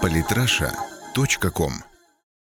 Политраша.ком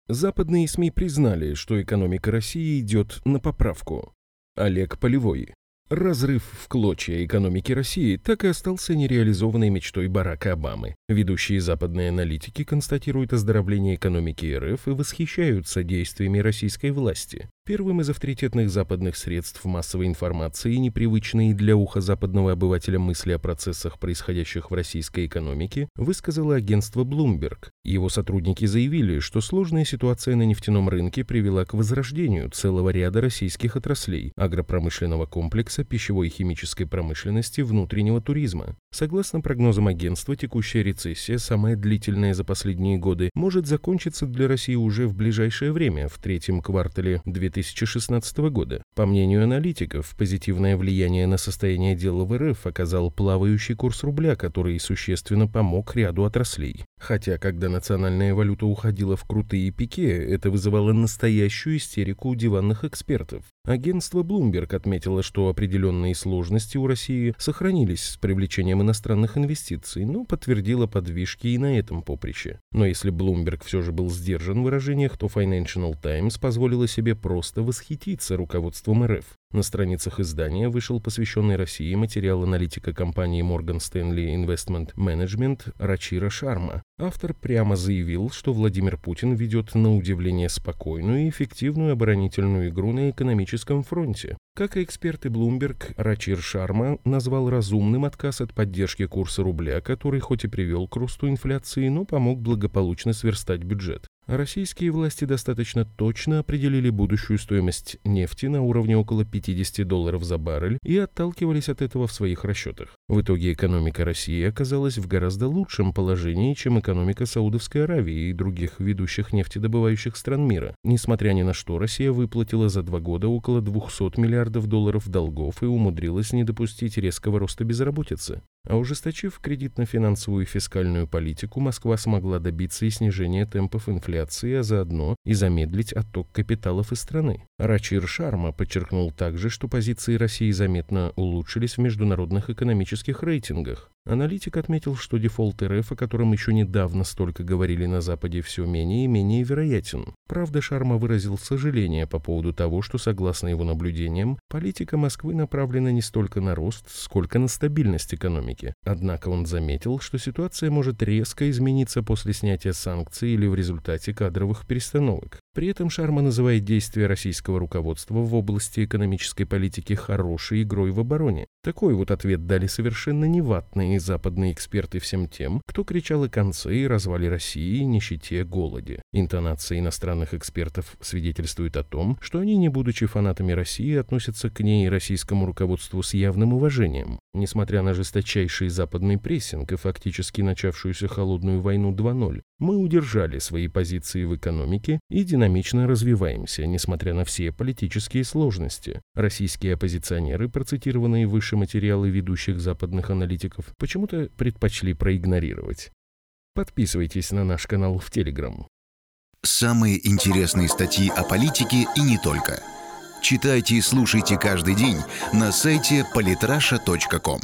Западные СМИ признали, что экономика России идет на поправку. Олег Полевой. Разрыв в клочья экономики России так и остался нереализованной мечтой Барака Обамы. Ведущие западные аналитики констатируют оздоровление экономики РФ и восхищаются действиями российской власти. Первым из авторитетных западных средств массовой информации, непривычные для уха западного обывателя мысли о процессах, происходящих в российской экономике, высказало агентство Bloomberg. Его сотрудники заявили, что сложная ситуация на нефтяном рынке привела к возрождению целого ряда российских отраслей – агропромышленного комплекса, пищевой и химической промышленности, внутреннего туризма. Согласно прогнозам агентства, текущая рецессия, самая длительная за последние годы, может закончиться для России уже в ближайшее время, в третьем квартале 2020 2016 года. По мнению аналитиков, позитивное влияние на состояние дела в РФ оказал плавающий курс рубля, который существенно помог ряду отраслей. Хотя, когда национальная валюта уходила в крутые пике, это вызывало настоящую истерику у диванных экспертов. Агентство Bloomberg отметило, что определенные сложности у России сохранились с привлечением иностранных инвестиций, но подтвердило подвижки и на этом поприще. Но если Bloomberg все же был сдержан в выражениях, то Financial Times позволила себе просто восхититься руководством РФ. На страницах издания вышел посвященный России материал аналитика компании Morgan Stanley Investment Management Рачира Шарма. Автор прямо заявил, что Владимир Путин ведет на удивление спокойную и эффективную оборонительную игру на экономическом фронте. Как и эксперты Bloomberg, Рачир Шарма назвал разумным отказ от поддержки курса рубля, который хоть и привел к росту инфляции, но помог благополучно сверстать бюджет. Российские власти достаточно точно определили будущую стоимость нефти на уровне около 50 долларов за баррель и отталкивались от этого в своих расчетах. В итоге экономика России оказалась в гораздо лучшем положении, чем экономика Саудовской Аравии и других ведущих нефтедобывающих стран мира. Несмотря ни на что, Россия выплатила за два года около 200 миллиардов долларов долгов и умудрилась не допустить резкого роста безработицы. А ужесточив кредитно-финансовую и фискальную политику, Москва смогла добиться и снижения темпов инфляции, а заодно и замедлить отток капиталов из страны. Рачир Шарма подчеркнул также, что позиции России заметно улучшились в международных экономических рейтингах. Аналитик отметил, что дефолт РФ, о котором еще недавно столько говорили на Западе, все менее и менее вероятен. Правда, Шарма выразил сожаление по поводу того, что, согласно его наблюдениям, политика Москвы направлена не столько на рост, сколько на стабильность экономики. Однако он заметил, что ситуация может резко измениться после снятия санкций или в результате кадровых перестановок. При этом Шарма называет действия российского руководства в области экономической политики хорошей игрой в обороне. Такой вот ответ дали совершенно неватные западные эксперты всем тем, кто кричал о конце и развале России, нищете, голоде. Интонация иностранных экспертов свидетельствует о том, что они, не будучи фанатами России, относятся к ней и российскому руководству с явным уважением. Несмотря на жесточайший западный прессинг и фактически начавшуюся холодную войну 2.0, мы удержали свои позиции в экономике и динамично развиваемся, несмотря на все политические сложности. Российские оппозиционеры, процитированные выше материалы ведущих западных аналитиков, почему-то предпочли проигнорировать. Подписывайтесь на наш канал в Телеграм. Самые интересные статьи о политике и не только. Читайте и слушайте каждый день на сайте polytrasha.com.